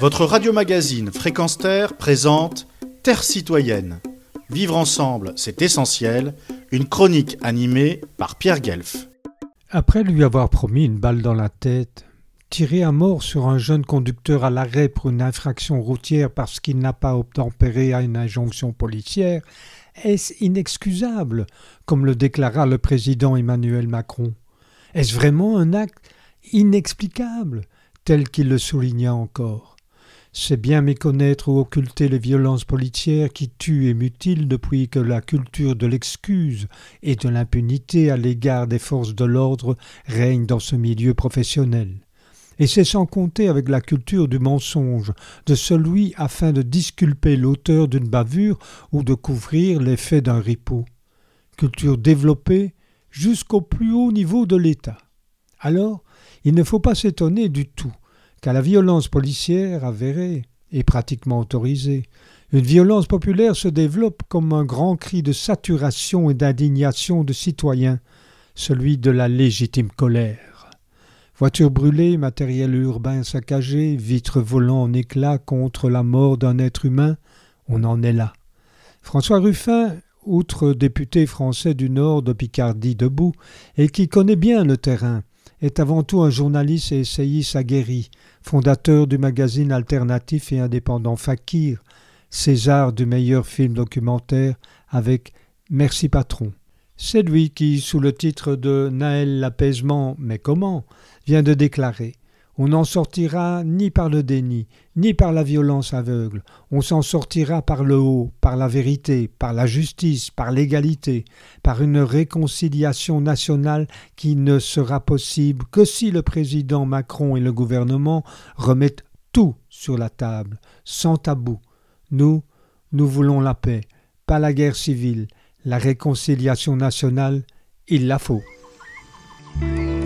Votre radio-magazine Fréquence Terre présente Terre citoyenne. Vivre ensemble, c'est essentiel. Une chronique animée par Pierre Guelf. Après lui avoir promis une balle dans la tête, tirer à mort sur un jeune conducteur à l'arrêt pour une infraction routière parce qu'il n'a pas obtempéré à une injonction policière, est-ce inexcusable, comme le déclara le président Emmanuel Macron? Est-ce vraiment un acte inexplicable, tel qu'il le souligna encore? C'est bien méconnaître ou occulter les violences policières qui tuent et mutilent depuis que la culture de l'excuse et de l'impunité à l'égard des forces de l'ordre règne dans ce milieu professionnel et c'est sans compter avec la culture du mensonge, de celui afin de disculper l'auteur d'une bavure ou de couvrir l'effet d'un ripeau. Culture développée jusqu'au plus haut niveau de l'État. Alors, il ne faut pas s'étonner du tout qu'à la violence policière avérée et pratiquement autorisée, une violence populaire se développe comme un grand cri de saturation et d'indignation de citoyens, celui de la légitime colère. Voitures brûlées, matériel urbain saccagé, vitres volant en éclats contre la mort d'un être humain, on en est là. François Ruffin, outre député français du Nord de Picardie debout, et qui connaît bien le terrain, est avant tout un journaliste et essayiste aguerri, fondateur du magazine alternatif et indépendant Fakir, César du meilleur film documentaire avec Merci Patron. C'est lui qui, sous le titre de Naël l'apaisement, mais comment, vient de déclarer On n'en sortira ni par le déni, ni par la violence aveugle, on s'en sortira par le haut, par la vérité, par la justice, par l'égalité, par une réconciliation nationale qui ne sera possible que si le président Macron et le gouvernement remettent tout sur la table, sans tabou. Nous, nous voulons la paix, pas la guerre civile, la réconciliation nationale, il la faut.